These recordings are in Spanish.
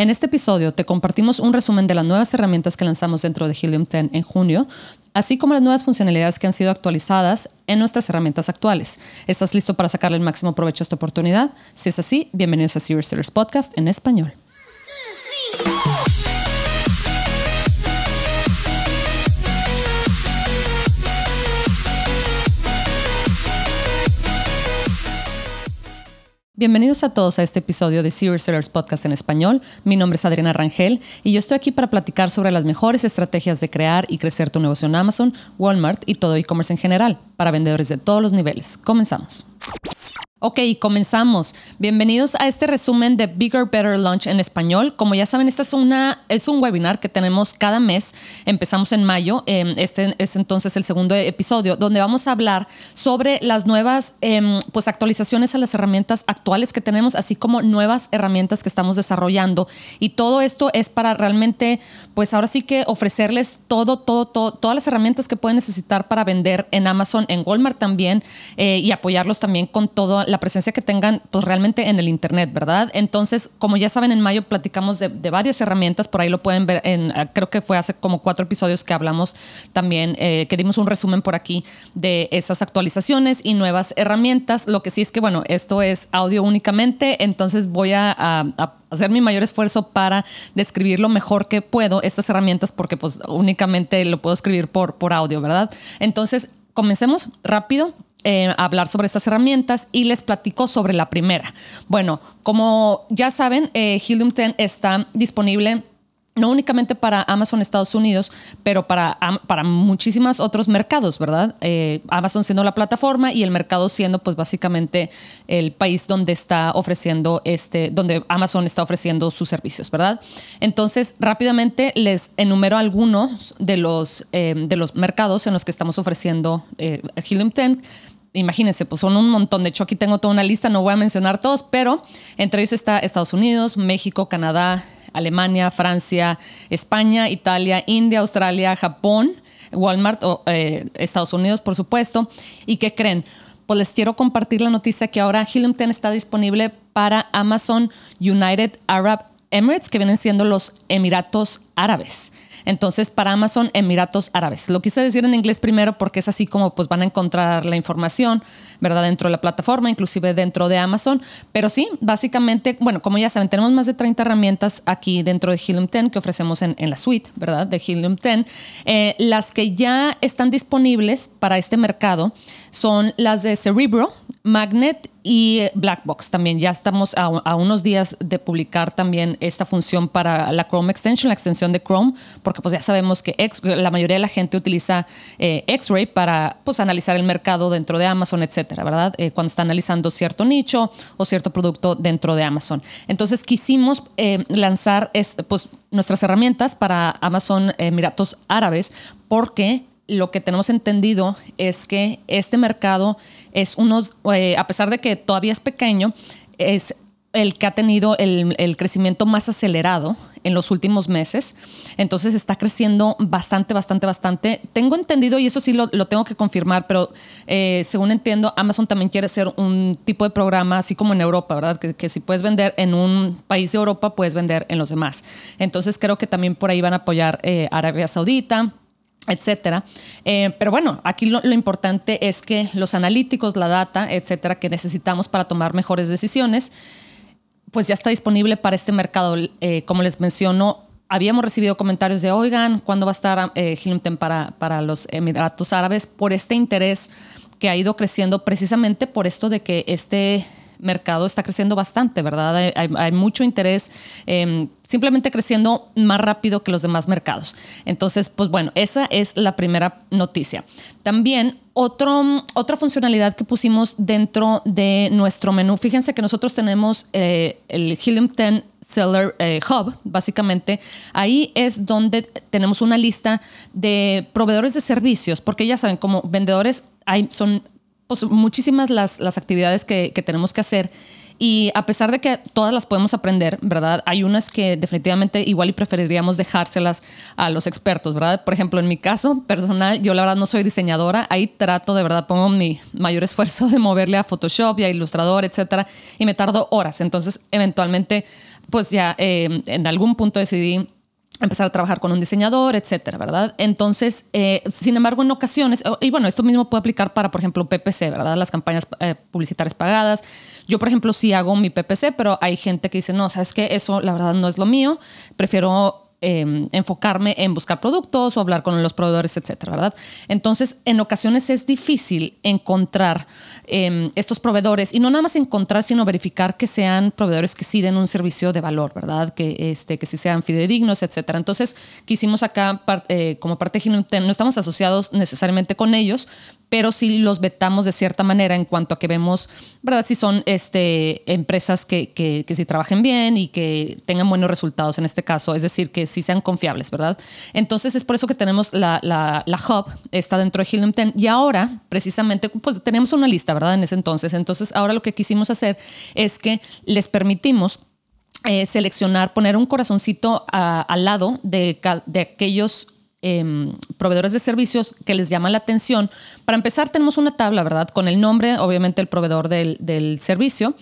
En este episodio te compartimos un resumen de las nuevas herramientas que lanzamos dentro de Helium 10 en junio, así como las nuevas funcionalidades que han sido actualizadas en nuestras herramientas actuales. ¿Estás listo para sacarle el máximo provecho a esta oportunidad? Si es así, bienvenidos a Serious Sellers Podcast en español. Bienvenidos a todos a este episodio de Serious Sellers Podcast en español. Mi nombre es Adriana Rangel y yo estoy aquí para platicar sobre las mejores estrategias de crear y crecer tu negocio en Amazon, Walmart y todo e-commerce en general para vendedores de todos los niveles. Comenzamos. Ok, comenzamos. Bienvenidos a este resumen de Bigger Better Launch en español. Como ya saben, este es, una, es un webinar que tenemos cada mes. Empezamos en mayo. Em, este es entonces el segundo episodio, donde vamos a hablar sobre las nuevas em, pues, actualizaciones a las herramientas actuales que tenemos, así como nuevas herramientas que estamos desarrollando. Y todo esto es para realmente, pues ahora sí que ofrecerles todo, todo, todo todas las herramientas que pueden necesitar para vender en Amazon, en Walmart también, eh, y apoyarlos también con todo la presencia que tengan pues realmente en el Internet, ¿verdad? Entonces, como ya saben, en mayo platicamos de, varias herramientas, por ahí lo pueden ver, en, ah, creo que fue hace como cuatro episodios que hablamos también, eh, que dimos un resumen por aquí de esas actualizaciones y nuevas herramientas. Lo que sí es que, bueno, esto es audio únicamente, entonces voy a, hacer mi mayor esfuerzo para describir lo mejor que puedo estas herramientas porque pues únicamente lo puedo escribir por, por audio, ¿verdad? Entonces, comencemos rápido eh, hablar sobre estas herramientas y les platico sobre la primera. Bueno, como ya saben, eh, Helium 10 está disponible no únicamente para Amazon Estados Unidos, pero para, para muchísimos otros mercados, ¿verdad? Eh, Amazon siendo la plataforma y el mercado siendo pues básicamente el país donde está ofreciendo este, donde Amazon está ofreciendo sus servicios, ¿verdad? Entonces, rápidamente les enumero algunos de los, de los mercados en los que estamos ofreciendo Helium 10 imagínense, pues son un montón. De hecho, aquí tengo toda una lista, no voy a mencionar todos, pero entre ellos está Estados Unidos, México, Canadá, Alemania, Francia, España, Italia, India, Australia, Japón, Walmart, eh, Estados Unidos, por supuesto. ¿Y qué creen? Pues les quiero compartir la noticia que ahora Helium 10 está disponible para Amazon United Arab Emirates, que vienen siendo los Emiratos Árabes. Entonces, para Amazon, Emiratos Árabes. Lo quise decir en inglés primero porque es así como pues, van a encontrar la información, ¿verdad? Dentro de la plataforma, inclusive dentro de Amazon. Pero sí, básicamente, bueno, como ya saben, tenemos más de 30 herramientas aquí dentro de Helium 10 que ofrecemos en, la suite, ¿verdad? De Helium 10. Eh, las que ya están disponibles para este mercado son las de Cerebro, Magnet y Blackbox también. Ya estamos a, unos días de publicar también esta función para la Chrome Extension, la extensión de Chrome, porque pues ya sabemos que la mayoría de la gente utiliza eh, X-Ray para pues analizar el mercado dentro de Amazon, etcétera, ¿verdad? Eh, cuando está analizando cierto nicho o cierto producto dentro de Amazon. Entonces quisimos eh, lanzar pues, nuestras herramientas para Amazon Emiratos Árabes porque lo que tenemos entendido es que este mercado es uno, eh, a pesar de que todavía es pequeño, es el que ha tenido el, crecimiento más acelerado en los últimos meses. Entonces está creciendo bastante, bastante, bastante. Tengo entendido, y eso sí lo, tengo que confirmar, pero eh, según entiendo, Amazon también quiere ser un tipo de programa, así como en Europa, ¿verdad? Que, si puedes vender en un país de Europa, puedes vender en los demás. Entonces creo que también por ahí van a apoyar eh, Arabia Saudita etcétera. Eh, pero bueno, aquí lo, importante es que los analíticos, la data, etcétera, que necesitamos para tomar mejores decisiones, pues ya está disponible para este mercado. Eh, como les menciono, habíamos recibido comentarios de, oigan, ¿cuándo va a estar eh, para, para los Emiratos Árabes? Por este interés que ha ido creciendo precisamente por esto de que este mercado está creciendo bastante, ¿verdad? Hay, mucho interés, em, simplemente creciendo más rápido que los demás mercados. Entonces, pues bueno, esa es la primera noticia. También otro, otra funcionalidad que pusimos dentro de nuestro menú, fíjense que nosotros tenemos eh, el Helium 10 Seller eh, Hub, básicamente. Ahí es donde tenemos una lista de proveedores de servicios, porque ya saben, como vendedores hay, son pues, muchísimas las, las actividades que, que tenemos que hacer. Y a pesar de que todas las podemos aprender, ¿verdad? Hay unas que definitivamente igual y preferiríamos dejárselas a los expertos, ¿verdad? Por ejemplo, en mi caso personal, yo la verdad no soy diseñadora, ahí trato de verdad, pongo mi mayor esfuerzo de moverle a Photoshop y a Illustrator, etcétera, y me tardo horas. Entonces, eventualmente pues ya eh, en algún punto decidí empezar a trabajar con un diseñador, etcétera, ¿verdad? Entonces, eh, sin embargo, en ocasiones, y bueno, esto mismo puede aplicar para, por ejemplo, PPC, ¿verdad? Las campañas eh, publicitarias pagadas. Yo, por ejemplo, sí hago mi PPC, pero hay gente que dice, no, sabes que eso, la verdad, no es lo mío. Prefiero Em, enfocarme en buscar productos o hablar con los proveedores, etcétera, ¿verdad? Entonces, en ocasiones es difícil encontrar em, estos proveedores y no nada más encontrar, sino verificar que sean proveedores que sí den un servicio de valor, ¿verdad? Que, este, que sí sean fidedignos, etcétera. Entonces, quisimos acá, eh, como parte de no estamos asociados necesariamente con ellos, pero sí los vetamos de cierta manera en cuanto a que vemos, ¿verdad? Si son este, empresas que, que, que sí trabajen bien y que tengan buenos resultados en este caso, es decir, que sí sean confiables, ¿verdad? Entonces es por eso que tenemos la, la, la hub, está dentro de Helium 10 y ahora precisamente pues tenemos una lista, ¿verdad? En ese entonces. Entonces ahora lo que quisimos hacer es que les permitimos eh, seleccionar, poner un corazoncito al lado de, de aquellos Em, proveedores de servicios que les llama la atención. Para empezar, tenemos una tabla, ¿verdad? Con el nombre, obviamente, el proveedor del, servicio.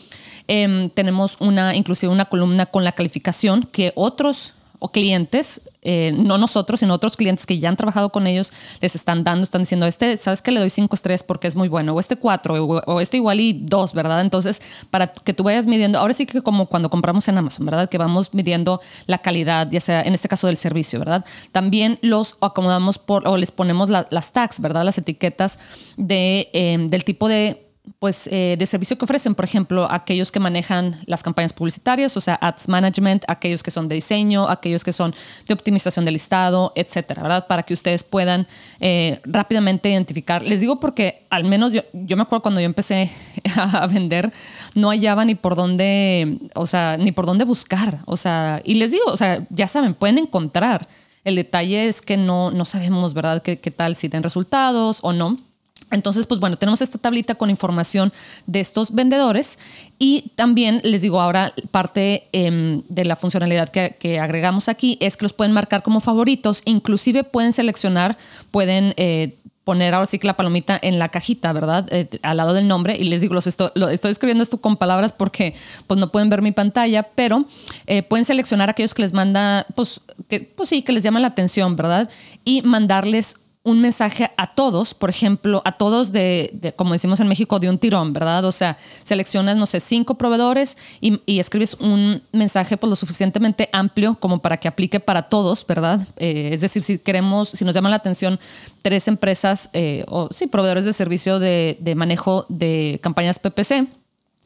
Em, tenemos una, inclusive una columna con la calificación que otros o clientes, eh, no nosotros, sino otros clientes que ya han trabajado con ellos, les están dando, están diciendo, este, sabes que le doy cinco estrellas porque es muy bueno, o este cuatro, o, este igual y dos, ¿verdad? Entonces, para que tú vayas midiendo, ahora sí que como cuando compramos en Amazon, ¿verdad? Que vamos midiendo la calidad, ya sea en este caso del servicio, ¿verdad? También los acomodamos por, o les ponemos las tags, ¿verdad? Las etiquetas de, eh, del tipo de pues, eh, de servicio que ofrecen, por ejemplo, aquellos que manejan las campañas publicitarias, o sea, ads management, aquellos que son de diseño, aquellos que son de optimización del listado, etcétera, ¿verdad? Para que ustedes puedan eh, rápidamente identificar. Les digo porque al menos yo, yo me acuerdo cuando yo empecé a vender, no hallaba ni por dónde, o sea, ni por dónde buscar, o sea, y les digo, o sea, ya saben, pueden encontrar. El detalle es que no, no sabemos, ¿verdad?, qué, qué tal, si den resultados o no. Entonces, pues bueno, tenemos esta tablita con información de estos vendedores y también les digo ahora parte em, de la funcionalidad que, agregamos aquí es que los pueden marcar como favoritos, inclusive pueden seleccionar, pueden eh, poner ahora sí que la palomita en la cajita, ¿verdad? Eh, al lado del nombre y les digo, los estoy, escribiendo esto con palabras porque pues no pueden ver mi pantalla, pero eh, pueden seleccionar aquellos que les manda, pues, que, pues sí, que les llama la atención, ¿verdad? Y mandarles un mensaje a todos, por ejemplo, a todos de, como decimos en México, de un tirón, ¿verdad? O sea, seleccionas, no sé, cinco proveedores y, escribes un mensaje pues lo suficientemente amplio como para que aplique para todos, ¿verdad? Eh, es decir, si queremos, si nos llama la atención tres empresas eh, o sí, proveedores de servicio de, de manejo de campañas PPC,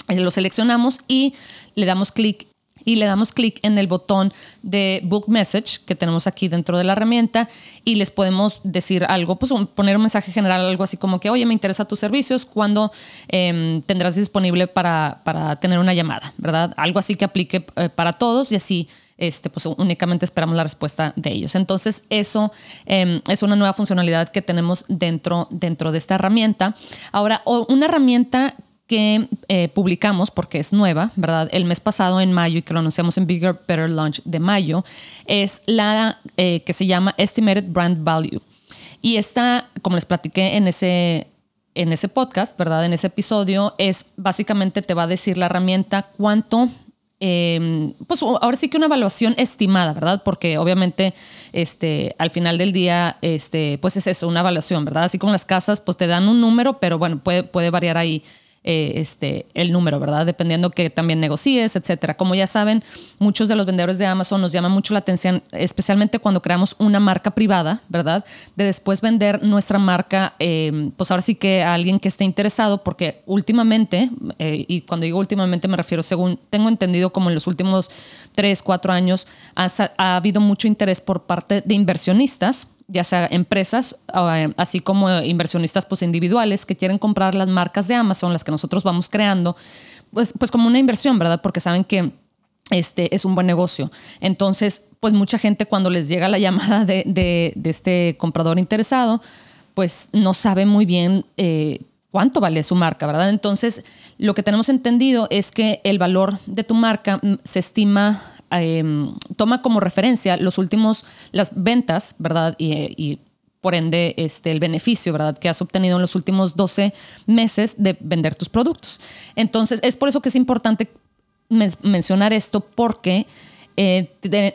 eh, lo seleccionamos y le damos clic y le damos clic en el botón de Book Message que tenemos aquí dentro de la herramienta y les podemos decir algo, pues poner un mensaje general, algo así como que, oye, me interesa tus servicios, ¿cuándo em, tendrás disponible para, para, tener una llamada? ¿Verdad? Algo así que aplique eh, para todos y así este, pues únicamente esperamos la respuesta de ellos. Entonces, eso em, es una nueva funcionalidad que tenemos dentro, dentro de esta herramienta. Ahora, una herramienta eh, publicamos, porque es nueva, ¿verdad? El mes pasado, en mayo, y que lo anunciamos en Bigger, Better Launch de mayo, es la eh, que se llama Estimated Brand Value. Y esta, como les platiqué en ese, en ese podcast, ¿verdad? En ese episodio, es básicamente te va a decir la herramienta cuánto em, pues ahora sí que una evaluación estimada, ¿verdad? Porque obviamente este, al final del día, este, pues es eso, una evaluación, ¿verdad? Así como las casas, pues te dan un número, pero bueno, puede, puede variar ahí eh, este, el número, ¿verdad? Dependiendo que también negocies, etcétera. Como ya saben, muchos de los vendedores de Amazon nos llaman mucho la atención, especialmente cuando creamos una marca privada, ¿verdad? De después vender nuestra marca, eh, pues ahora sí que a alguien que esté interesado, porque últimamente, eh, y cuando digo últimamente me refiero, según tengo entendido, como en los últimos tres, cuatro años, ha habido mucho interés por parte de inversionistas ya sea empresas, eh, así como inversionistas pues, individuales que quieren comprar las marcas de Amazon, las que nosotros vamos creando, pues, pues como una inversión, ¿verdad? Porque saben que este es un buen negocio. Entonces, pues mucha gente cuando les llega la llamada de, este comprador interesado, pues no sabe muy bien eh, cuánto vale su marca, ¿verdad? Entonces, lo que tenemos entendido es que el valor de tu marca mm, se estima Em, toma como referencia los últimos, las ventas, ¿verdad? Y, por ende este, el beneficio, ¿verdad? Que has obtenido en los últimos 12 meses de vender tus productos. Entonces, es por eso que es importante mencionar esto porque eh,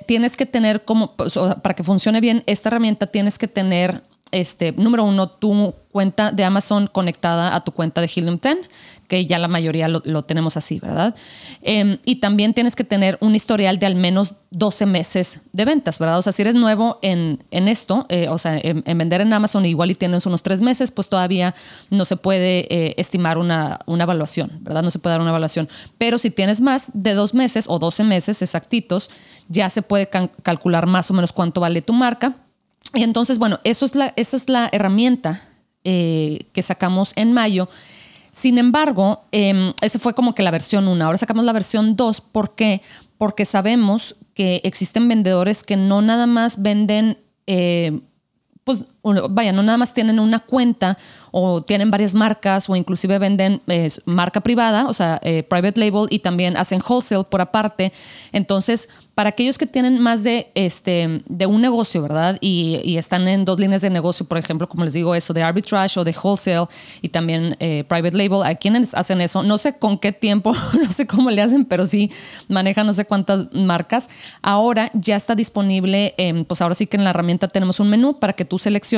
tienes que tener como, para que funcione bien esta herramienta, tienes que tener este, número uno, tu cuenta de Amazon conectada a tu cuenta de Helium 10, que ya la mayoría lo, tenemos así, ¿verdad? Em, y también tienes que tener un historial de al menos 12 meses de ventas, ¿verdad? O sea, si eres nuevo en, esto, eh, o sea, en, vender en Amazon, igual y tienes unos tres meses, pues todavía no se puede eh, estimar una, una, evaluación, ¿verdad? No se puede dar una evaluación. Pero si tienes más de dos meses o 12 meses exactitos, ya se puede calcular más o menos cuánto vale tu marca y entonces, bueno, eso es la, esa es la herramienta eh, que sacamos en mayo. Sin embargo, eh, esa fue como que la versión 1. Ahora sacamos la versión 2. ¿Por qué? Porque sabemos que existen vendedores que no nada más venden eh, pues vaya, no nada más tienen una cuenta o tienen varias marcas o inclusive venden eh, marca privada, o sea, eh, private label y también hacen wholesale por aparte. Entonces, para aquellos que tienen más de, este, de un negocio, ¿verdad? Y, están en dos líneas de negocio, por ejemplo, como les digo, eso de arbitrage o de wholesale y también eh, private label, a quienes hacen eso, no sé con qué tiempo, no sé cómo le hacen, pero sí manejan no sé cuántas marcas. Ahora ya está disponible, pues ahora sí que en la herramienta tenemos un menú para que tú selecciones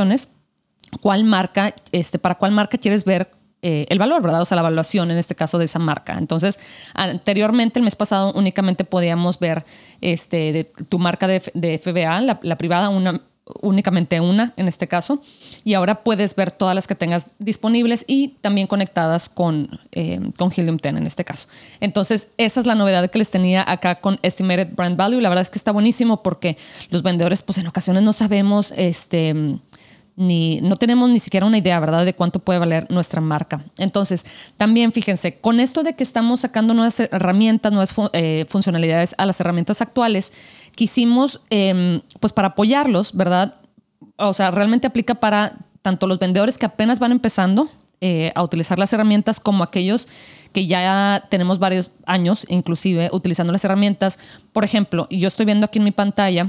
cuál marca, este, para cuál marca quieres ver eh, el valor, ¿verdad? O sea, la evaluación en este caso de esa marca. Entonces, anteriormente, el mes pasado, únicamente podíamos ver este, de tu marca de, FBA, la, privada, una, únicamente una en este caso, y ahora puedes ver todas las que tengas disponibles y también conectadas con, eh, con Helium 10 en este caso. Entonces, esa es la novedad que les tenía acá con Estimated Brand Value. La verdad es que está buenísimo porque los vendedores, pues en ocasiones no sabemos, este ni no tenemos ni siquiera una idea, ¿verdad?, de cuánto puede valer nuestra marca. Entonces, también fíjense, con esto de que estamos sacando nuevas herramientas, nuevas eh, funcionalidades a las herramientas actuales, quisimos, em, pues para apoyarlos, ¿verdad? O sea, realmente aplica para tanto los vendedores que apenas van empezando eh, a utilizar las herramientas como aquellos que ya tenemos varios años, inclusive, utilizando las herramientas. Por ejemplo, yo estoy viendo aquí en mi pantalla,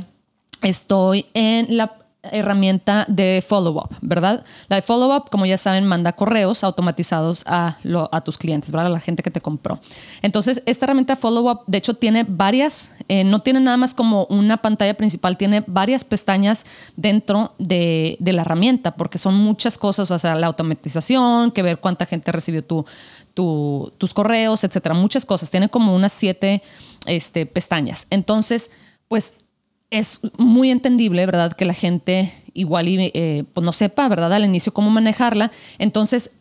estoy en la herramienta de follow-up, ¿verdad? La de follow-up, como ya saben, manda correos automatizados a, a, tus clientes, ¿verdad? A la gente que te compró. Entonces, esta herramienta follow-up, de hecho, tiene varias, eh, no tiene nada más como una pantalla principal, tiene varias pestañas dentro de, de, la herramienta, porque son muchas cosas, o sea, la automatización, que ver cuánta gente recibió tu, tu, tus correos, etcétera, muchas cosas. Tiene como unas siete este, pestañas. Entonces, pues es muy entendible, ¿verdad? Que la gente igual y, eh, pues no sepa, ¿verdad? Al inicio cómo manejarla. Entonces,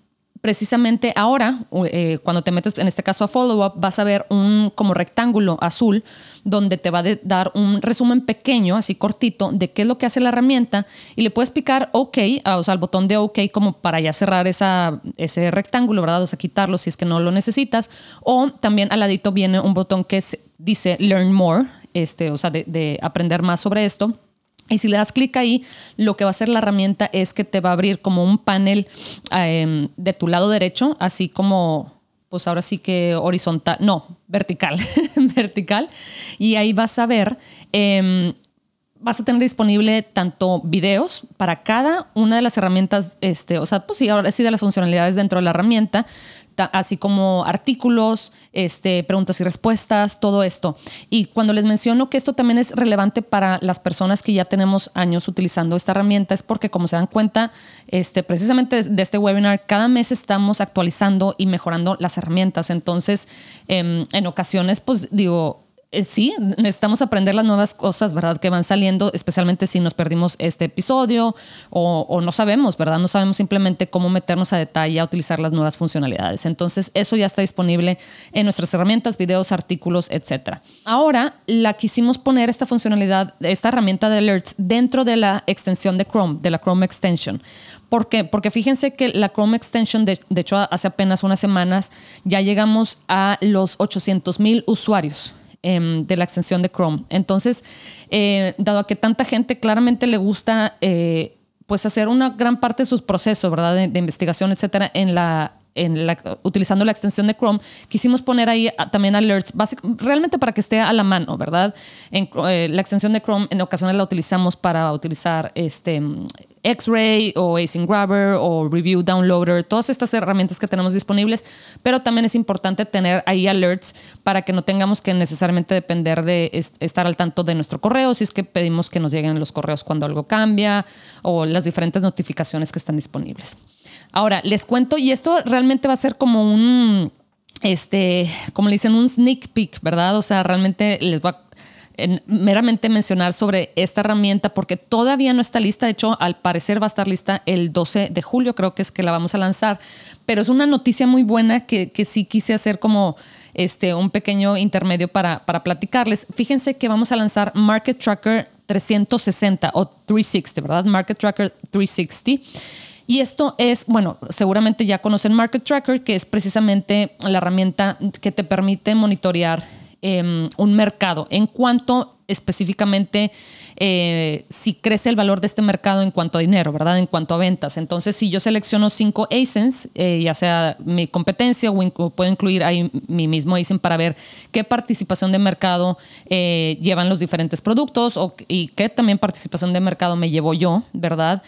precisamente ahora, eh, cuando te metes en este caso a follow-up, vas a ver un como rectángulo azul donde te va a dar un resumen pequeño, así cortito, de qué es lo que hace la herramienta y le puedes picar OK, o sea, el botón de OK como para ya cerrar esa, ese rectángulo, ¿verdad? O sea, quitarlo si es que no lo necesitas. O también al ladito viene un botón que dice Learn More, este, o sea, de, aprender más sobre esto. Y si le das clic ahí, lo que va a hacer la herramienta es que te va a abrir como un panel em, de tu lado derecho, así como, pues ahora sí que horizontal, no, vertical, vertical. Y ahí vas a ver, em, vas a tener disponible tanto videos para cada una de las herramientas, este, o sea, pues sí, ahora sí de las funcionalidades dentro de la herramienta, así como artículos, este, preguntas y respuestas, todo esto. Y cuando les menciono que esto también es relevante para las personas que ya tenemos años utilizando esta herramienta, es porque como se dan cuenta, este, precisamente de este webinar, cada mes estamos actualizando y mejorando las herramientas. Entonces, em, en ocasiones, pues digo, eh, sí, necesitamos aprender las nuevas cosas, ¿verdad? Que van saliendo, especialmente si nos perdimos este episodio o, no sabemos, ¿verdad? No sabemos simplemente cómo meternos a detalle a utilizar las nuevas funcionalidades. Entonces, eso ya está disponible en nuestras herramientas, videos, artículos, etc. Ahora, la quisimos poner esta funcionalidad, esta herramienta de alerts dentro de la extensión de Chrome, de la Chrome Extension. ¿Por qué? Porque fíjense que la Chrome Extension, de, de hecho, hace apenas unas semanas ya llegamos a los 800 mil usuarios Em, de la extensión de Chrome. Entonces, eh, dado que tanta gente claramente le gusta eh, pues hacer una gran parte de sus procesos, ¿verdad? De, investigación, etcétera, en la, utilizando la extensión de Chrome, quisimos poner ahí también alerts, realmente para que esté a la mano, ¿verdad? En, eh, la extensión de Chrome en ocasiones la utilizamos para utilizar este X-Ray o Async Grabber o Review Downloader, todas estas herramientas que tenemos disponibles, pero también es importante tener ahí alerts para que no tengamos que necesariamente depender de estar al tanto de nuestro correo, si es que pedimos que nos lleguen los correos cuando algo cambia o las diferentes notificaciones que están disponibles. Ahora, les cuento, y esto realmente va a ser como un, este, como le dicen, un sneak peek, ¿verdad? O sea, realmente les va a meramente mencionar sobre esta herramienta porque todavía no está lista. De hecho, al parecer va a estar lista el 12 de julio, creo que es que la vamos a lanzar. Pero es una noticia muy buena que, que sí quise hacer como este, un pequeño intermedio para, para platicarles. Fíjense que vamos a lanzar Market Tracker 360 o 360, ¿verdad? Market Tracker 360 y esto es, bueno, seguramente ya conocen Market Tracker, que es precisamente la herramienta que te permite monitorear em, un mercado. En cuanto específicamente eh, si crece el valor de este mercado en cuanto a dinero, ¿verdad? En cuanto a ventas. Entonces, si yo selecciono cinco ASINs, eh, ya sea mi competencia o, puedo incluir ahí mi mismo ASIN para ver qué participación de mercado eh, llevan los diferentes productos o, y qué también participación de mercado me llevo yo, ¿verdad?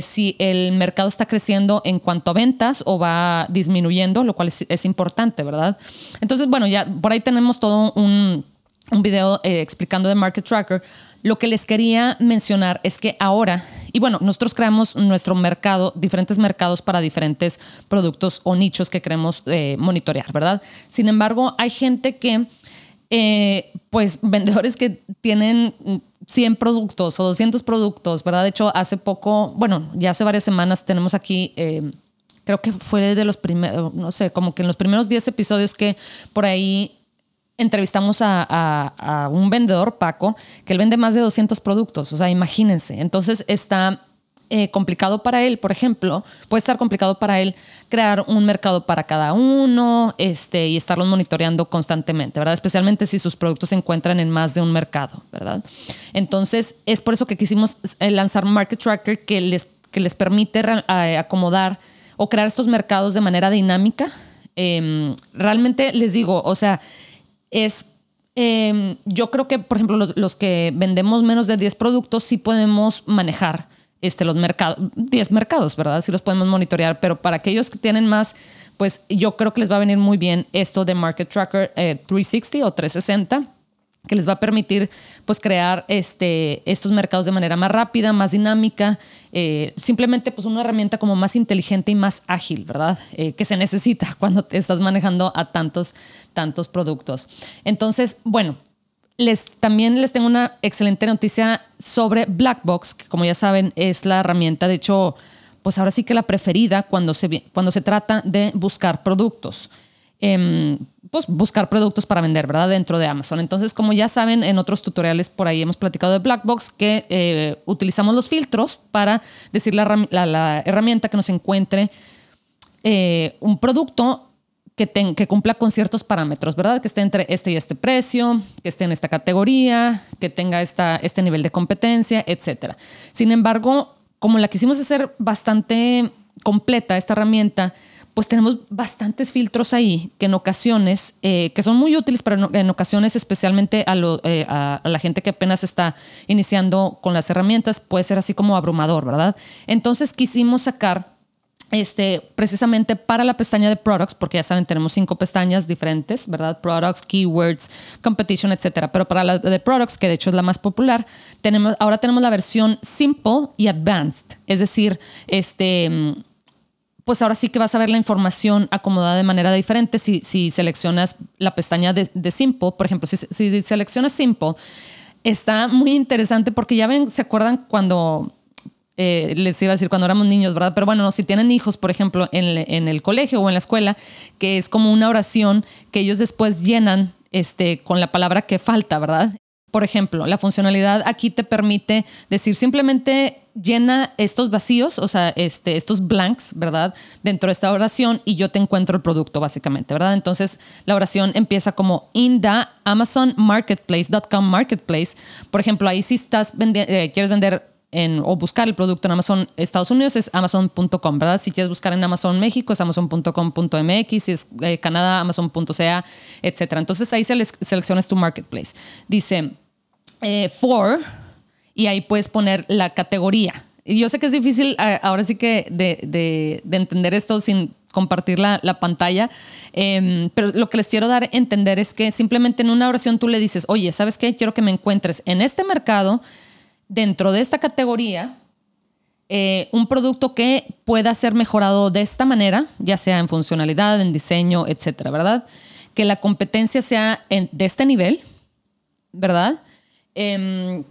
si el mercado está creciendo en cuanto a ventas o va disminuyendo, lo cual es importante, ¿verdad? Entonces, bueno, ya por ahí tenemos todo un un video eh, explicando de Market Tracker. Lo que les quería mencionar es que ahora, y bueno, nosotros creamos nuestro mercado, diferentes mercados para diferentes productos o nichos que queremos eh, monitorear, ¿verdad? Sin embargo, hay gente que, eh, pues, vendedores que tienen 100 productos o 200 productos, ¿verdad? De hecho, hace poco, bueno, ya hace varias semanas tenemos aquí creo que fue de los primeros, no sé, como que en los primeros 10 episodios que por ahí entrevistamos a, un vendedor, Paco, que él vende más de 200 productos. O sea, imagínense. Entonces está eh, complicado para él, por ejemplo, puede estar complicado para él crear un mercado para cada uno este, y estarlos monitoreando constantemente, ¿verdad? Especialmente si sus productos se encuentran en más de un mercado, ¿verdad? Entonces, es por eso que quisimos eh, lanzar Market Tracker que les, que les permite eh, acomodar o crear estos mercados de manera dinámica. Em, realmente les digo, o sea, es, em, yo creo que, por ejemplo, los, que vendemos menos de 10 productos sí podemos manejar este, los mercados, 10 mercados, ¿verdad? Sí los podemos monitorear, pero para aquellos que tienen más, pues yo creo que les va a venir muy bien esto de Market Tracker 360 eh, o 360 que les va a permitir pues crear este, estos mercados de manera más rápida, más dinámica, eh, simplemente pues una herramienta como más inteligente y más ágil, ¿verdad? Eh, que se necesita cuando estás manejando a tantos, tantos productos. Entonces, bueno, les, también les tengo una excelente noticia sobre Blackbox, que como ya saben es la herramienta, de hecho, pues ahora sí que la preferida cuando se, cuando se trata de buscar productos. Em, pues, buscar productos para vender, ¿verdad? Dentro de Amazon. Entonces, como ya saben, en otros tutoriales por ahí hemos platicado de Blackbox que eh, utilizamos los filtros para decir la, la, herramienta que nos encuentre eh, un producto que, que, cumpla con ciertos parámetros, ¿verdad? Que esté entre este y este precio, que esté en esta categoría, que tenga este nivel de competencia, etc. Sin embargo, como la quisimos hacer bastante completa, esta herramienta, pues tenemos bastantes filtros ahí que en ocasiones, eh, que son muy útiles, pero en, ocasiones especialmente eh, a, la gente que apenas está iniciando con las herramientas, puede ser así como abrumador, ¿verdad? Entonces quisimos sacar este, precisamente para la pestaña de products, porque ya saben, tenemos cinco pestañas diferentes, ¿verdad? Products, keywords, competition, etcétera. Pero para la de products, que de hecho es la más popular, tenemos, ahora tenemos la versión simple y advanced. Es decir, este pues ahora sí que vas a ver la información acomodada de manera diferente si, seleccionas la pestaña de, Simple. Por ejemplo, si, seleccionas Simple, está muy interesante porque ya ven, ¿se acuerdan cuando eh, les iba a decir cuando éramos niños, ¿verdad? Pero bueno, si tienen hijos, por ejemplo, en, en, el colegio o en la escuela, que es como una oración que ellos después llenan este, con la palabra que falta, ¿verdad? Por ejemplo, la funcionalidad aquí te permite decir simplemente llena estos vacíos, o sea, este, estos blanks, ¿verdad? Dentro de esta oración y yo te encuentro el producto básicamente, ¿verdad? Entonces la oración empieza como in the Amazon Marketplace.com Marketplace. Por ejemplo, ahí si estás vendiendo, eh, quieres vender en, o buscar el producto en Amazon Estados Unidos es amazon.com, ¿verdad? Si quieres buscar en Amazon México es amazon.com.mx, si es eh, Canadá, amazon.ca, etc. Entonces ahí seleccionas tu marketplace. Dice eh, for y ahí puedes poner la categoría. Y yo sé que es difícil ahora sí que de, entender esto sin compartir la, pantalla, em, pero lo que les quiero dar a entender es que simplemente en una oración tú le dices, oye, ¿sabes qué? Quiero que me encuentres en este mercado dentro de esta categoría eh, un producto que pueda ser mejorado de esta manera, ya sea en funcionalidad, en diseño, etcétera, ¿verdad? Que la competencia sea de este nivel, ¿verdad? Em,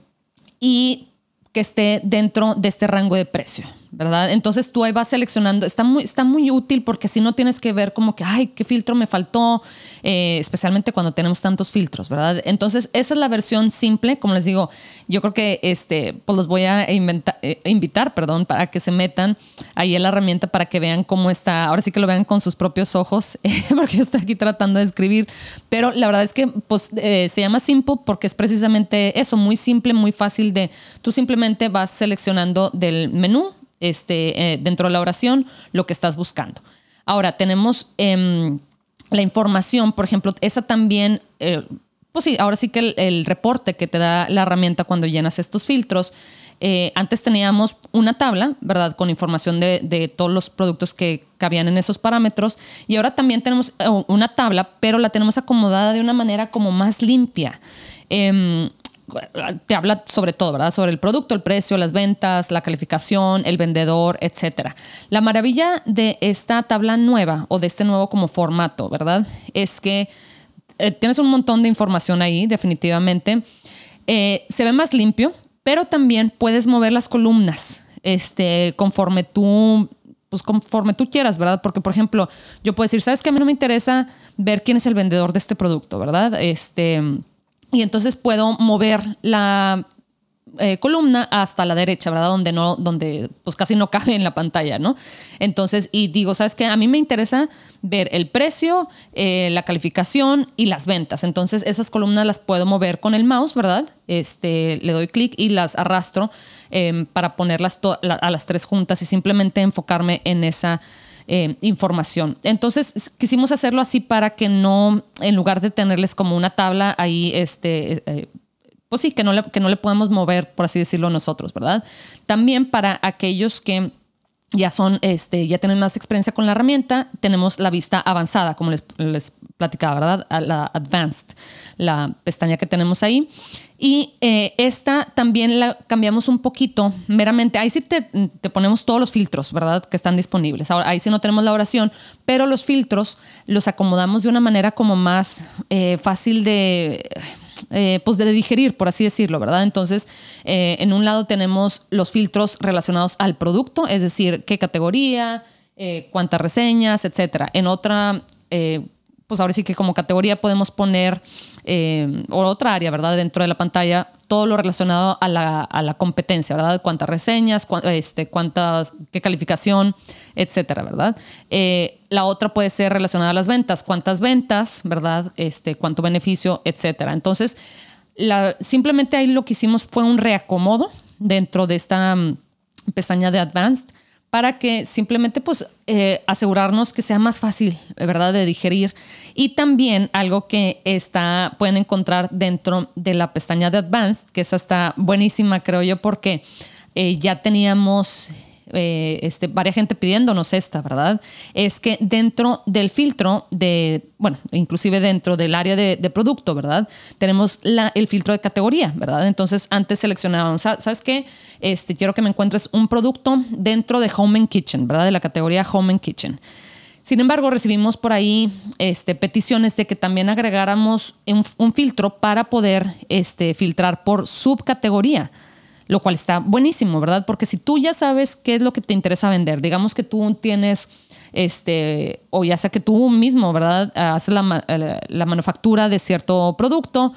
y que esté dentro de este rango de precio. Entonces tú ahí vas seleccionando, está muy, está muy útil porque si no tienes que ver como que, ay, qué filtro me faltó, eh, especialmente cuando tenemos tantos filtros, ¿verdad? Entonces esa es la versión simple, como les digo, yo creo que este, pues los voy a eh, invitar, perdón, para que se metan ahí en la herramienta para que vean cómo está, ahora sí que lo vean con sus propios ojos, porque yo estoy aquí tratando de escribir, pero la verdad es que pues, eh, se llama Simple porque es precisamente eso, muy simple, muy fácil de, tú simplemente vas seleccionando del menú, este, eh, dentro de la oración lo que estás buscando. Ahora, tenemos em, la información, por ejemplo, esa también, eh, pues sí, ahora sí que el, reporte que te da la herramienta cuando llenas estos filtros, eh, antes teníamos una tabla, ¿verdad? Con información de, todos los productos que cabían en esos parámetros. Y ahora también tenemos una tabla, pero la tenemos acomodada de una manera como más limpia. Em, te habla sobre todo, ¿verdad? Sobre el producto, el precio, las ventas, la calificación, el vendedor, etcétera. La maravilla de esta tabla nueva o de este nuevo como formato, ¿verdad? Es que eh, tienes un montón de información ahí, definitivamente. Eh, se ve más limpio, pero también puedes mover las columnas este, conforme tú pues conforme tú quieras, ¿verdad? Porque, por ejemplo, yo puedo decir, ¿sabes que A mí no me interesa ver quién es el vendedor de este producto, ¿verdad? Este, y entonces puedo mover la eh, columna hasta la derecha, ¿verdad? Donde no, donde pues casi no cabe en la pantalla, ¿no? Entonces, y digo, ¿sabes qué? A mí me interesa ver el precio, eh, la calificación y las ventas. Entonces, esas columnas las puedo mover con el mouse, ¿verdad? Este, le doy clic y las arrastro em, para ponerlas a las tres juntas y simplemente enfocarme en esa eh, información. Entonces quisimos hacerlo así para que no, en lugar de tenerles como una tabla ahí, este, eh, pues sí, que no, le, que no le podemos mover, por así decirlo, nosotros, ¿verdad? También para aquellos que ya son, este, ya tienen más experiencia con la herramienta, tenemos la vista avanzada, como les, les platicaba, ¿verdad? La advanced, la pestaña que tenemos ahí. Y eh, esta también la cambiamos un poquito, meramente. Ahí sí te, ponemos todos los filtros, ¿verdad? Que están disponibles. Ahí sí no tenemos la oración, pero los filtros los acomodamos de una manera como más eh, fácil de, eh, pues de digerir, por así decirlo, ¿verdad? Entonces, en un lado tenemos los filtros relacionados al producto, es decir, qué categoría, cuántas reseñas, etcétera. En otra pues ahora sí que como categoría podemos poner, eh, o otra área, ¿verdad? Dentro de la pantalla, todo lo relacionado a la, competencia, ¿verdad? Cuántas reseñas, este, cuántas, qué calificación, etcétera, ¿verdad? Eh, la otra puede ser relacionada a las ventas, cuántas ventas, ¿verdad? Este, cuánto beneficio, etcétera. Entonces, la, simplemente ahí lo que hicimos fue un reacomodo dentro de esta mm, pestaña de Advanced para que simplemente pues eh, asegurarnos que sea más fácil, ¿verdad?, de digerir. Y también algo que está, pueden encontrar dentro de la pestaña de Advanced, que esa está buenísima, creo yo, porque eh, ya teníamos eh, este, varias gente pidiéndonos esta, ¿verdad? Es que dentro del filtro de, bueno, inclusive dentro del área de, producto, ¿verdad? Tenemos la, el filtro de categoría, ¿verdad? Entonces antes seleccionábamos, ¿sabes qué? Este, quiero que me encuentres un producto dentro de Home and Kitchen, ¿verdad? De la categoría Home and Kitchen. Sin embargo, recibimos por ahí este, peticiones de que también agregáramos un, un filtro para poder este, filtrar por subcategoría lo cual está buenísimo, ¿verdad? Porque si tú ya sabes qué es lo que te interesa vender, digamos que tú tienes, este, o ya sea que tú mismo, ¿verdad? Haces la, manufactura de cierto producto.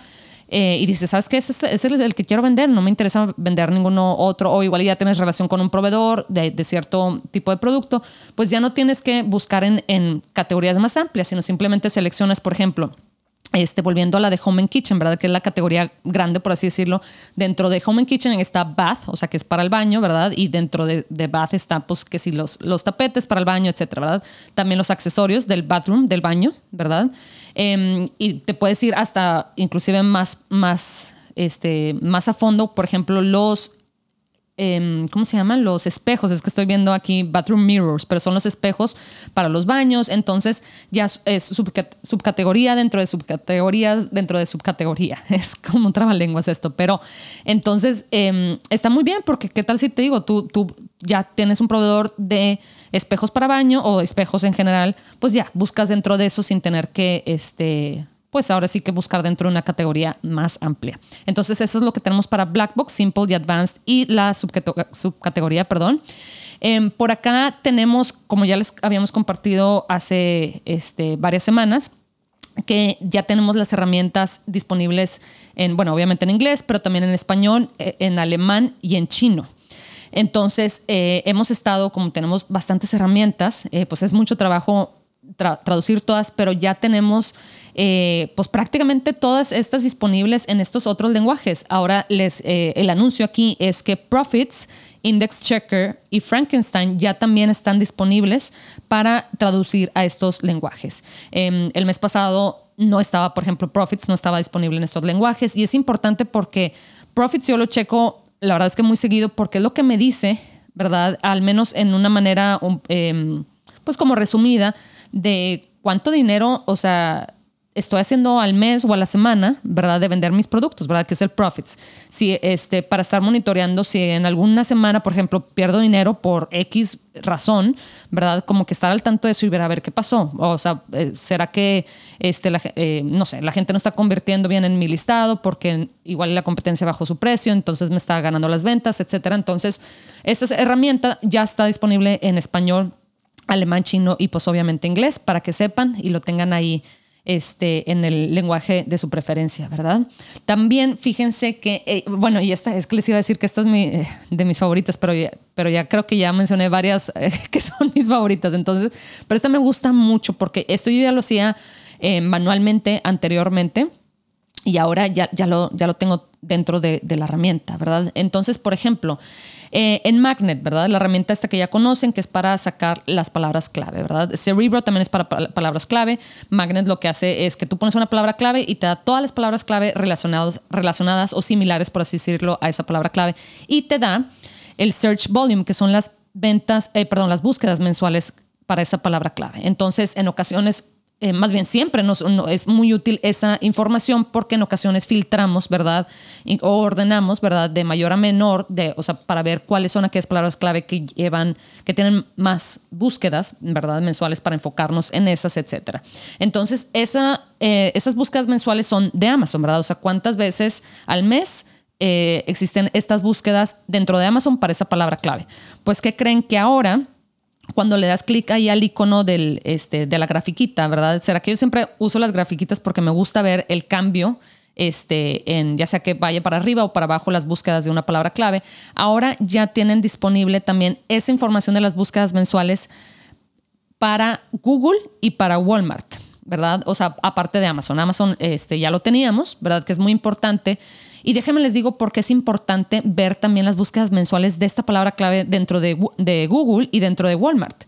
Eh, y dices, ¿sabes qué? Ese, es el que quiero vender, no me interesa vender ninguno otro, o igual ya tienes relación con un proveedor de, cierto tipo de producto, pues ya no tienes que buscar en, en categorías más amplias, sino simplemente seleccionas, por ejemplo, este, volviendo a la de Home and Kitchen, ¿verdad? Que es la categoría grande, por así decirlo. Dentro de Home and Kitchen está Bath, o sea, que es para el baño, ¿verdad? Y dentro de, Bath está, pues, que si los, los tapetes para el baño, etcétera, ¿verdad? También los accesorios del bathroom, del baño, ¿verdad? Em, y te puedes ir hasta, inclusive más, más, este, más a fondo, por ejemplo, los Em, ¿cómo se llaman? Los espejos, es que estoy viendo aquí bathroom mirrors, pero son los espejos para los baños, entonces ya es subcategoría dentro de subcategorías dentro de subcategoría. Es como un trabalenguas esto, pero entonces em, está muy bien porque qué tal si te digo, tú, tú ya tienes un proveedor de espejos para baño o espejos en general, pues ya buscas dentro de eso sin tener que este, pues ahora sí que buscar dentro de una categoría más amplia. Entonces eso es lo que tenemos para Black Box, Simple y Advanced y la subcategoría, perdón. Em, por acá tenemos, como ya les habíamos compartido hace este, varias semanas, que ya tenemos las herramientas disponibles en, bueno, obviamente en inglés, pero también en español, eh, en alemán y en chino. Entonces, eh, hemos estado, como tenemos bastantes herramientas, eh, pues es mucho trabajo traducir todas, pero ya tenemos eh, pues prácticamente todas estas disponibles en estos otros lenguajes. Ahora les, eh, el anuncio aquí es que Profits, Index Checker y Frankenstein ya también están disponibles para traducir a estos lenguajes. Em, el mes pasado no estaba, por ejemplo, Profits no estaba disponible en estos lenguajes y es importante porque Profits yo lo checo, la verdad es que muy seguido porque es lo que me dice, ¿verdad? Al menos en una manera, um, em, pues como resumida, de cuánto dinero, o sea, estoy haciendo al mes o a la semana, ¿verdad? De vender mis productos, ¿verdad? Que es el profits. Si, este, para estar monitoreando, si en alguna semana, por ejemplo, pierdo dinero por X razón, ¿verdad? Como que estar al tanto de eso y ver a ver qué pasó. O sea, eh, ¿será que, este, la, eh, no sé, la gente no está convirtiendo bien en mi listado porque igual la competencia bajó su precio, entonces me está ganando las ventas, etcétera? Entonces, esa herramienta ya está disponible en español alemán, chino y pues obviamente inglés para que sepan y lo tengan ahí este, en el lenguaje de su preferencia, ¿verdad? También fíjense que, eh, bueno, y esta es que les iba a decir que esta es eh, de mis favoritas, pero ya, pero ya creo que ya mencioné varias eh, que son mis favoritas, entonces, pero esta me gusta mucho porque esto yo ya lo hacía manualmente anteriormente y ahora ya, ya, lo, ya lo tengo dentro de, de la herramienta, ¿verdad? Entonces, por ejemplo, eh, en Magnet, ¿verdad? La herramienta esta que ya conocen, que es para sacar las palabras clave, ¿verdad? Cerebro también es para palabras clave. Magnet lo que hace es que tú pones una palabra clave y te da todas las palabras clave relacionadas, relacionadas o similares, por así decirlo, a esa palabra clave. Y te da el search volume, que son las ventas, eh, perdón, las búsquedas mensuales para esa palabra clave. Entonces, en ocasiones eh, más bien siempre nos, es muy útil esa información porque en ocasiones filtramos, ¿verdad? o ordenamos, ¿verdad? De mayor a menor, de, o sea, para ver cuáles son aquellas palabras clave que llevan, que tienen más búsquedas, ¿verdad? Mensuales para enfocarnos en esas, etcétera. Entonces, esa, eh, esas búsquedas mensuales son de Amazon, ¿verdad? O sea, cuántas veces al mes eh, existen estas búsquedas dentro de Amazon para esa palabra clave. Pues, ¿qué creen que ahora? Cuando le das clic ahí al icono del, este, de la grafiquita, ¿verdad? Será que yo siempre uso las grafiquitas porque me gusta ver el cambio, este, en, ya sea que vaya para arriba o para abajo las búsquedas de una palabra clave. Ahora ya tienen disponible también esa información de las búsquedas mensuales para Google y para Walmart, ¿verdad? O sea, aparte de Amazon. Amazon este, ya lo teníamos, ¿verdad? Que es muy importante y déjenme les digo por qué es importante ver también las búsquedas mensuales de esta palabra clave dentro de, Google y dentro de Walmart.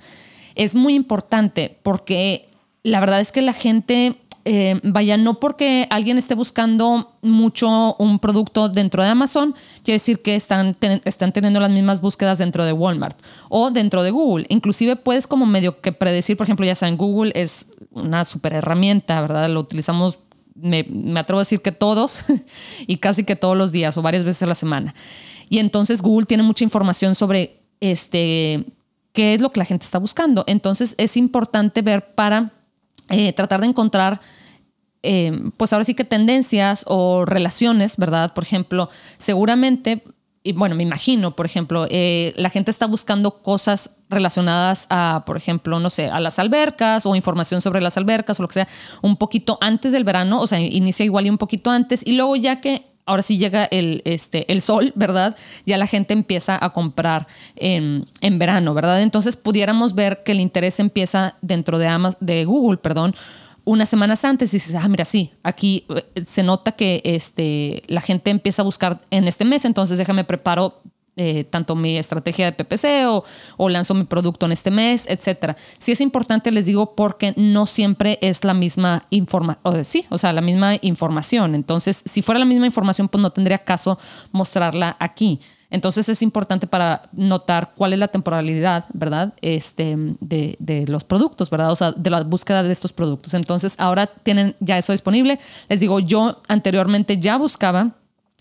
Es muy importante porque la verdad es que la gente, eh, vaya, no porque alguien esté buscando mucho un producto dentro de Amazon, quiere decir que están, están teniendo las mismas búsquedas dentro de Walmart o dentro de Google. Inclusive puedes como medio que predecir, por ejemplo, ya sea en Google es una super herramienta, ¿verdad? Lo utilizamos me, atrevo a decir que todos y casi que todos los días o varias veces a la semana. Y entonces Google tiene mucha información sobre este, qué es lo que la gente está buscando. Entonces es importante ver para eh, tratar de encontrar, eh, pues ahora sí que tendencias o relaciones, ¿verdad? Por ejemplo, seguramente y bueno, me imagino, por ejemplo, eh, la gente está buscando cosas relacionadas a, por ejemplo, no sé, a las albercas o información sobre las albercas o lo que sea, un poquito antes del verano, o sea, inicia igual y un poquito antes, y luego ya que ahora sí llega el, este, el sol, ¿verdad? Ya la gente empieza a comprar en, en verano, ¿verdad? Entonces pudiéramos ver que el interés empieza dentro de, de Google, perdón, unas semanas antes dices, ah, mira, sí, aquí eh, se nota que este, la gente empieza a buscar en este mes, entonces déjame preparo eh, tanto mi estrategia de PPC o, o, lanzo mi producto en este mes, etcétera. Sí es importante, les digo, porque no siempre es la misma información, sí, o sea, la misma información. Entonces, si fuera la misma información, pues no tendría caso mostrarla aquí. Entonces es importante para notar cuál es la temporalidad, ¿verdad? Este, de, de, los productos, ¿verdad? O sea, de la búsqueda de estos productos. Entonces ahora tienen ya eso disponible. Les digo, yo anteriormente ya buscaba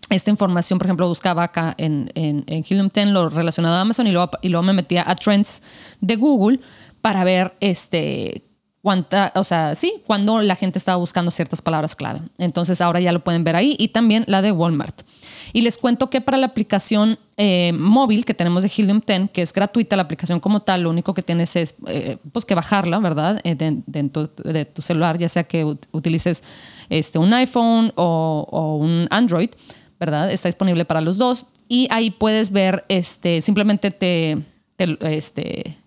esta información, por ejemplo, buscaba acá en, en, en Helium 10 lo relacionado a Amazon y luego, y luego me metía a Trends de Google para ver este cuánta, o sea, sí, cuando la gente estaba buscando ciertas palabras clave. Entonces ahora ya lo pueden ver ahí y también la de Walmart. Y les cuento que para la aplicación eh, móvil que tenemos de Helium 10, que es gratuita la aplicación como tal, lo único que tienes es eh, pues que bajarla, ¿verdad? Eh, de, tu celular, ya sea que utilices este, un iPhone o, o un Android ¿verdad? Está disponible para los dos y ahí puedes ver, este, simplemente te, este,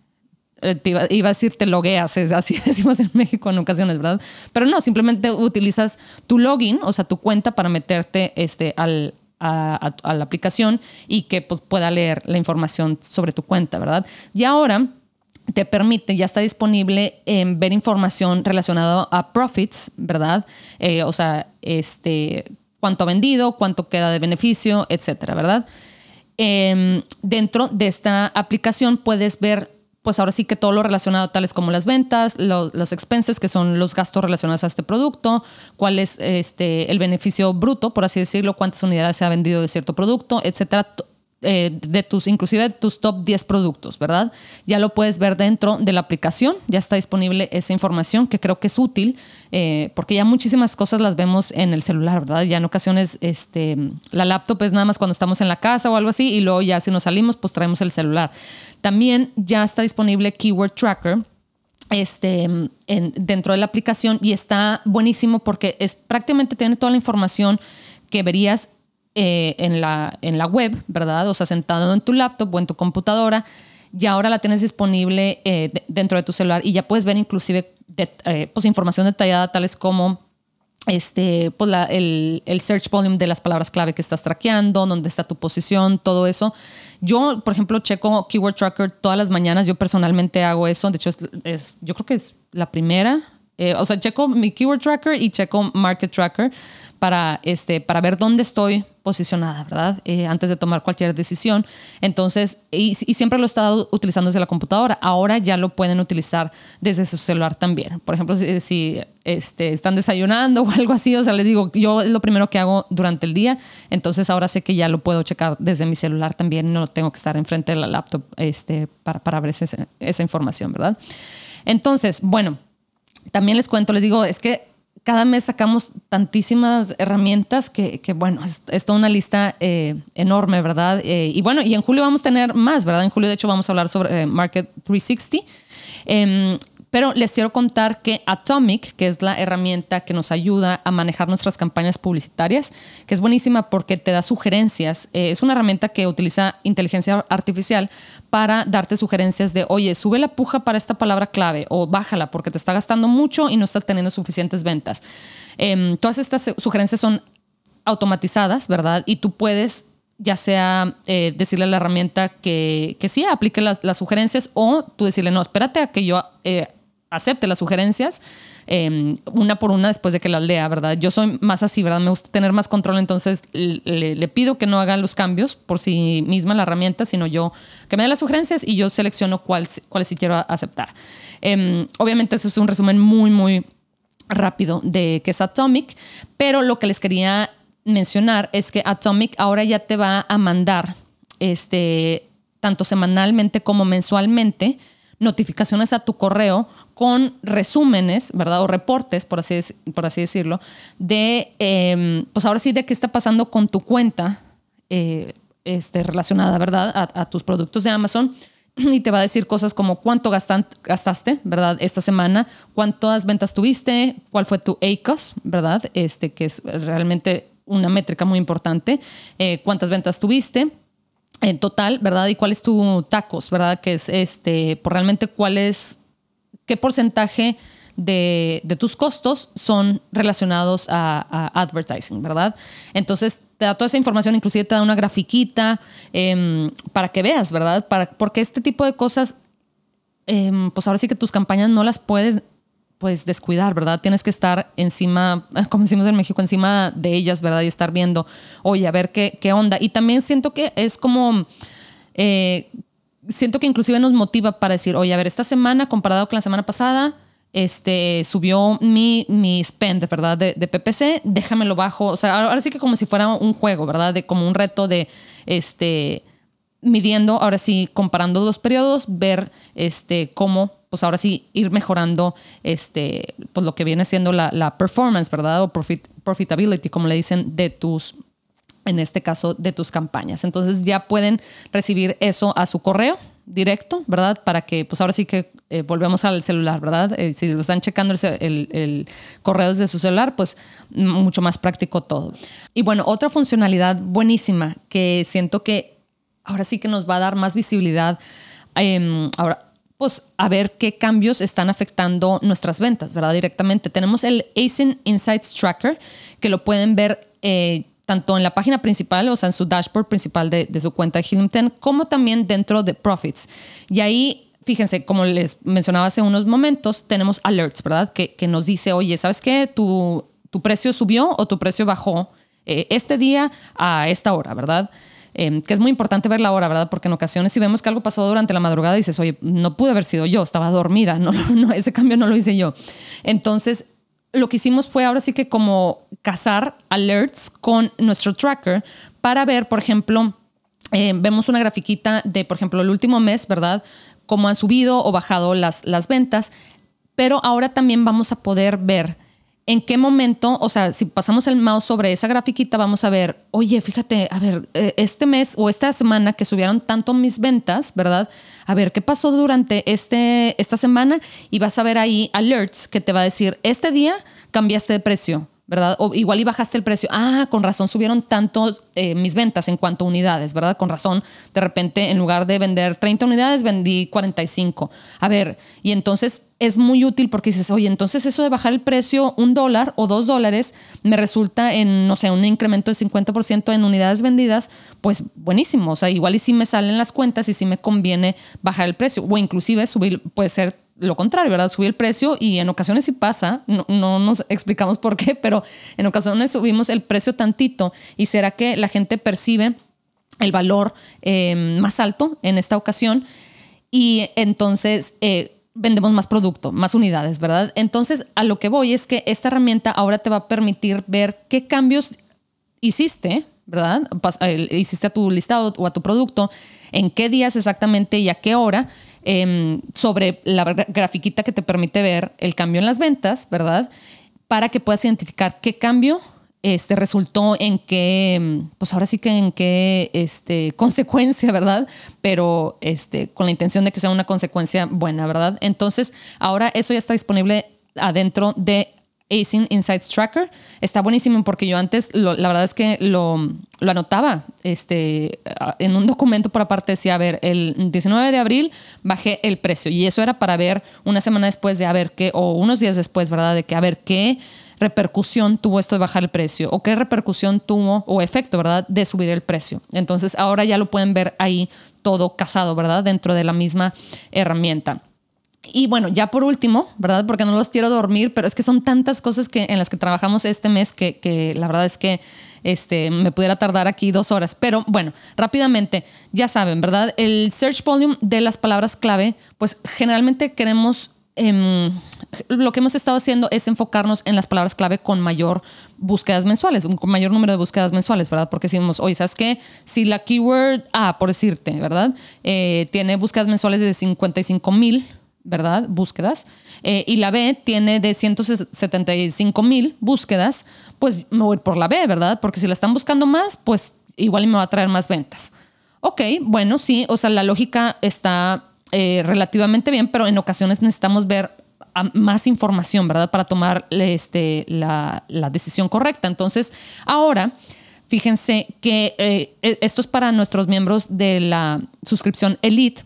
eh, iba, a decir te logueas, así decimos en México en ocasiones, ¿verdad? Pero no, simplemente utilizas tu login, o sea, tu cuenta para meterte este, al, a, la aplicación y que pues, pueda leer la información sobre tu cuenta, ¿verdad? Y ahora te permite, ya está disponible ver información relacionada a profits, ¿verdad? Eh, o sea, este, cuánto ha vendido, cuánto queda de beneficio, etcétera, ¿verdad? Em, dentro de esta aplicación puedes ver, pues ahora sí que todo lo relacionado, tales como las ventas, los expenses, que son los gastos relacionados a este producto, cuál es este, el beneficio bruto, por así decirlo, cuántas unidades se ha vendido de cierto producto, etcétera. Eh, de tus, inclusive tus top 10 productos, ¿verdad? Ya lo puedes ver dentro de la aplicación, ya está disponible esa información que creo que es útil, eh, porque ya muchísimas cosas las vemos en el celular, ¿verdad? Ya en ocasiones este, la laptop es nada más cuando estamos en la casa o algo así, y luego ya si nos salimos, pues traemos el celular. También ya está disponible Keyword Tracker, este, en, dentro de la aplicación y está buenísimo porque es prácticamente tiene toda la información que verías eh, en, la, en la web, ¿verdad? O sea, sentado en tu laptop o en tu computadora, y ahora la tienes disponible eh, dentro de tu celular y ya puedes ver inclusive eh, pues, información detallada tales como este, pues el, el, search volume de las palabras clave que estás traqueando, dónde está tu posición, todo eso. Yo, por ejemplo, checo Keyword Tracker todas las mañanas. Yo personalmente hago eso. De hecho, es, yo creo que es la primera. o sea, checo mi Keyword Tracker y checo Market Tracker para, este, para ver dónde estoy posicionada, ¿verdad? Eh, antes de tomar cualquier decisión. Entonces, y, siempre lo he estado utilizando desde la computadora. Ahora ya lo pueden utilizar desde su celular también. Por ejemplo, si, este, están desayunando o algo así, o sea, les digo, yo es lo primero que hago durante el día. Entonces, ahora sé que ya lo puedo checar desde mi celular también. No tengo que estar enfrente de la laptop este, para, para ver esa, esa información, ¿verdad? Entonces, bueno, también les cuento, les digo, es que cada mes sacamos tantísimas herramientas que, bueno, es, toda una lista eh, enorme, ¿verdad? Eh, y bueno, y en julio vamos a tener más, ¿verdad? En julio, de hecho, vamos a hablar sobre eh, Market 360. Pero les quiero contar que Atomic, que es la herramienta que nos ayuda a manejar nuestras campañas publicitarias, que es buenísima porque te da sugerencias, eh, es una herramienta que utiliza inteligencia artificial para darte sugerencias de, oye, sube la puja para esta palabra clave o bájala porque te está gastando mucho y no estás teniendo suficientes ventas. Em, todas estas sugerencias son automatizadas, ¿verdad? Y tú puedes ya sea eh, decirle a la herramienta que, que sí aplique las, las, sugerencias o tú decirle, no, espérate a que yo eh, acepte las sugerencias em, una por una después de que las lea, ¿verdad? Yo soy más así, ¿verdad? Me gusta tener más control, entonces le, pido que no haga los cambios por sí misma la herramienta, sino yo que me dé las sugerencias y yo selecciono cuáles cuál sí quiero aceptar. Em, obviamente eso es un resumen muy, muy rápido de que es Atomic, pero lo que les quería mencionar es que Atomic ahora ya te va a mandar este, tanto semanalmente como mensualmente notificaciones a tu correo con resúmenes, ¿verdad? O reportes, por así, por así decirlo, de, em, pues ahora sí, de qué está pasando con tu cuenta eh, este, relacionada, ¿verdad? A, tus productos de Amazon. Y te va a decir cosas como cuánto gastaste, ¿verdad? Esta semana, cuántas ventas tuviste, cuál fue tu ACOS, ¿verdad? Este, que es realmente una métrica muy importante, eh, cuántas ventas tuviste, en total, ¿verdad? Y cuál es tu tacos, ¿verdad? Que es este, por realmente cuál es, qué porcentaje de, tus costos son relacionados a, advertising, ¿verdad? Entonces te da toda esa información, inclusive te da una grafiquita em, para que veas, ¿verdad? Para, porque este tipo de cosas, em, pues ahora sí que tus campañas no las puedes pues descuidar, ¿verdad? Tienes que estar encima, como decimos en México, encima de ellas, ¿verdad? Y estar viendo, oye, a ver qué, qué onda. Y también siento que es como, eh, siento que inclusive nos motiva para decir, oye, a ver, esta semana comparado con la semana pasada, este, subió mi, mi spend, ¿verdad? De, de, PPC, déjamelo bajo. O sea, ahora sí que como si fuera un juego, ¿verdad? De como un reto de, este, midiendo, ahora sí, comparando dos periodos, ver, este, cómo pues ahora sí ir mejorando este, pues lo que viene siendo la, performance, ¿verdad? O profit, profitability, como le dicen, de tus, en este caso, de tus campañas. Entonces ya pueden recibir eso a su correo directo, ¿verdad? Para que, pues ahora sí que eh, volvemos al celular, ¿verdad? Eh, si lo están checando el, el, correo desde su celular, pues mucho más práctico todo. Y bueno, otra funcionalidad buenísima que siento que ahora sí que nos va a dar más visibilidad. Eh, ahora, pues a ver qué cambios están afectando nuestras ventas, ¿verdad? Directamente. Tenemos el ASIN Insights Tracker, que lo pueden ver eh, tanto en la página principal, o sea, en su dashboard principal de, su cuenta de Helium 10, como también dentro de Profits. Y ahí, fíjense, como les mencionaba hace unos momentos, tenemos alerts, ¿verdad? Que, nos dice, oye, ¿sabes qué? Tu, tu precio subió o tu precio bajó eh, este día a esta hora, ¿verdad? Em, que es muy importante ver la hora, ¿verdad? Porque en ocasiones si vemos que algo pasó durante la madrugada, dices, oye, no pude haber sido yo, estaba dormida, no, ese cambio no lo hice yo. Entonces, lo que hicimos fue ahora sí que como cazar alerts con nuestro tracker para ver, por ejemplo, eh, vemos una grafiquita de, por ejemplo, el último mes, ¿verdad? Cómo han subido o bajado las, las ventas, pero ahora también vamos a poder ver en qué momento, o sea, si pasamos el mouse sobre esa grafiquita, vamos a ver, oye, fíjate, a ver, eh, este mes o esta semana que subieron tanto mis ventas, ¿verdad? A ver, ¿qué pasó durante este, esta semana? Y vas a ver ahí alerts que te va a decir, este día cambiaste de precio, ¿verdad? O igual y bajaste el precio. Ah, con razón subieron tanto eh, mis ventas en cuanto a unidades, ¿verdad? Con razón, de repente en lugar de vender 30 unidades, vendí 45. A ver, y entonces es muy útil porque dices, oye, entonces eso de bajar el precio un dólar o dos dólares me resulta en, no sé, un incremento de 50% en unidades vendidas, pues buenísimo. O sea, igual y si me salen las cuentas y si me conviene bajar el precio o inclusive subir, puede ser lo contrario, ¿verdad? Subir el precio y en ocasiones sí pasa, no, nos explicamos por qué, pero en ocasiones subimos el precio tantito y será que la gente percibe el valor eh, más alto en esta ocasión y entonces eh, vendemos más producto, más unidades, ¿verdad? Entonces a lo que voy es que esta herramienta ahora te va a permitir ver qué cambios hiciste, ¿verdad? Hiciste a tu listado o a tu producto, en qué días exactamente y a qué hora Em, sobre la grafiquita que te permite ver el cambio en las ventas, ¿verdad? Para que puedas identificar qué cambio este, resultó en qué, em, pues ahora sí que en qué este, consecuencia, ¿verdad? Pero este, con la intención de que sea una consecuencia buena, ¿verdad? Entonces, ahora eso ya está disponible adentro de Async Insights Tracker. Está buenísimo porque yo antes, la verdad es que lo, lo, anotaba este, en un documento por aparte, decía, a ver, el 19 de abril bajé el precio y eso era para ver una semana después de a ver qué, o unos días después, ¿verdad? De que a ver qué repercusión tuvo esto de bajar el precio o qué repercusión tuvo o efecto, ¿verdad? De subir el precio. Entonces ahora ya lo pueden ver ahí todo casado, ¿verdad? Dentro de la misma herramienta. Y bueno, ya por último, ¿verdad? Porque no los quiero dormir, pero es que son tantas cosas que, en las que trabajamos este mes que, la verdad es que este, me pudiera tardar aquí dos horas. Pero bueno, rápidamente, ya saben, ¿verdad? El search volume de las palabras clave, pues generalmente queremos em, lo que hemos estado haciendo es enfocarnos en las palabras clave con mayor búsquedas mensuales, con mayor número de búsquedas mensuales, ¿verdad? Porque decimos, oye, ¿sabes qué? Si la keyword A, por decirte, ¿verdad? Eh, tiene búsquedas mensuales de 55 mil, ¿verdad? Búsquedas. Eh, y la B tiene de 175 mil búsquedas, pues me voy por la B, ¿verdad? Porque si la están buscando más, pues igual me va a traer más ventas. Ok, bueno, sí, o sea, la lógica está eh, relativamente bien, pero en ocasiones necesitamos ver más información, ¿verdad? Para tomar este, la, decisión correcta. Entonces, ahora, fíjense que eh, e, esto es para nuestros miembros de la suscripción Elite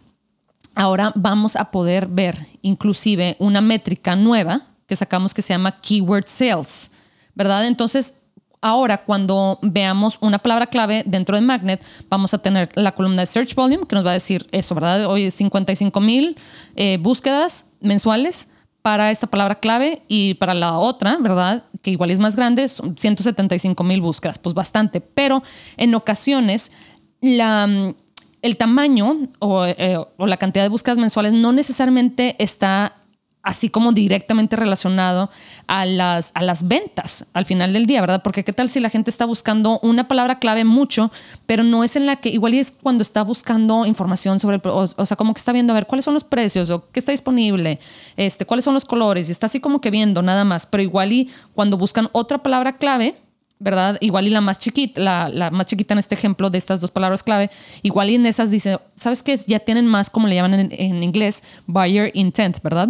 ahora vamos a poder ver inclusive una métrica nueva que sacamos que se llama Keyword Sales, ¿verdad? Entonces, ahora cuando veamos una palabra clave dentro de Magnet, vamos a tener la columna de Search Volume, que nos va a decir eso, ¿verdad? Hoy 55 mil eh, búsquedas mensuales para esta palabra clave y para la otra, ¿verdad? Que igual es más grande, son 175 mil búsquedas, pues bastante, pero en ocasiones la, el tamaño o, eh, o la cantidad de búsquedas mensuales no necesariamente está así como directamente relacionado a las, a las ventas al final del día, ¿verdad? Porque qué tal si la gente está buscando una palabra clave mucho, pero no es en la que, igual es cuando está buscando información sobre, o, o, sea, como que está viendo a ver cuáles son los precios o qué está disponible, este, cuáles son los colores, y está así como que viendo nada más, pero igual y cuando buscan otra palabra clave, ¿verdad? Igual y la más chiquita, la, la, más chiquita en este ejemplo de estas dos palabras clave, igual y en esas dice, ¿sabes qué? Ya tienen más, como le llaman en, inglés, buyer intent, ¿verdad?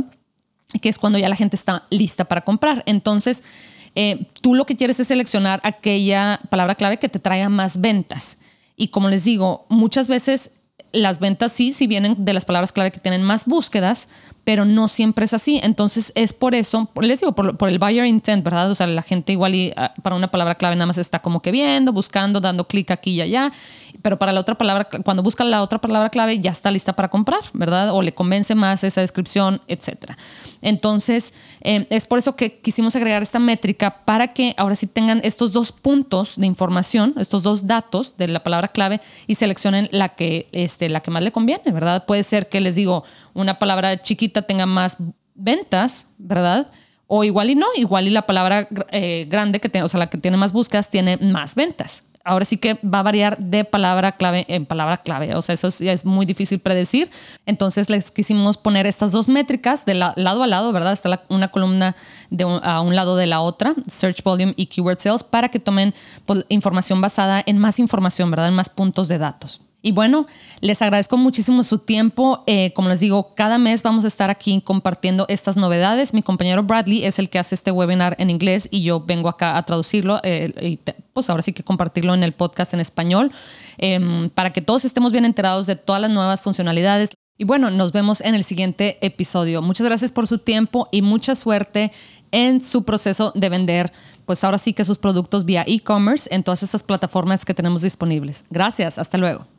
que es cuando ya la gente está lista para comprar. Entonces, eh, tú lo que quieres es seleccionar aquella palabra clave que te traiga más ventas. Y como les digo, muchas veces las ventas sí, sí vienen de las palabras clave que tienen más búsquedas, pero no siempre es así. Entonces es por eso, les digo, por, por el buyer intent, ¿verdad? O sea, la gente igual y, uh, para una palabra clave nada más está como que viendo, buscando, dando clic aquí y allá, pero para la otra palabra, cuando busca la otra palabra clave ya está lista para comprar, ¿verdad? O le convence más esa descripción, etcétera. Entonces, eh, es por eso que quisimos agregar esta métrica para que ahora sí tengan estos dos puntos de información, estos dos datos de la palabra clave y seleccionen la que, este, la que más le conviene, ¿verdad? Puede ser que les digo, una palabra chiquita tenga más ventas, ¿verdad? O igual y no, igual y la palabra eh, grande que tiene, o sea, la que tiene más búsquedas tiene más ventas ahora sí que va a variar de palabra clave en palabra clave. O sea, eso es, muy difícil predecir. Entonces les quisimos poner estas dos métricas de la, lado a lado, ¿verdad? Está una columna de un, a un lado de la otra, Search Volume y Keyword Sales, para que tomen pues, información basada en más información, ¿verdad? En más puntos de datos. Y bueno, les agradezco muchísimo su tiempo. Eh, como les digo, cada mes vamos a estar aquí compartiendo estas novedades. Mi compañero Bradley es el que hace este webinar en inglés y yo vengo acá a traducirlo eh, y pues ahora sí que compartirlo en el podcast en español eh, para que todos estemos bien enterados de todas las nuevas funcionalidades. Y bueno, nos vemos en el siguiente episodio. Muchas gracias por su tiempo y mucha suerte en su proceso de vender pues ahora sí que sus productos vía e-commerce en todas estas plataformas que tenemos disponibles. Gracias, hasta luego.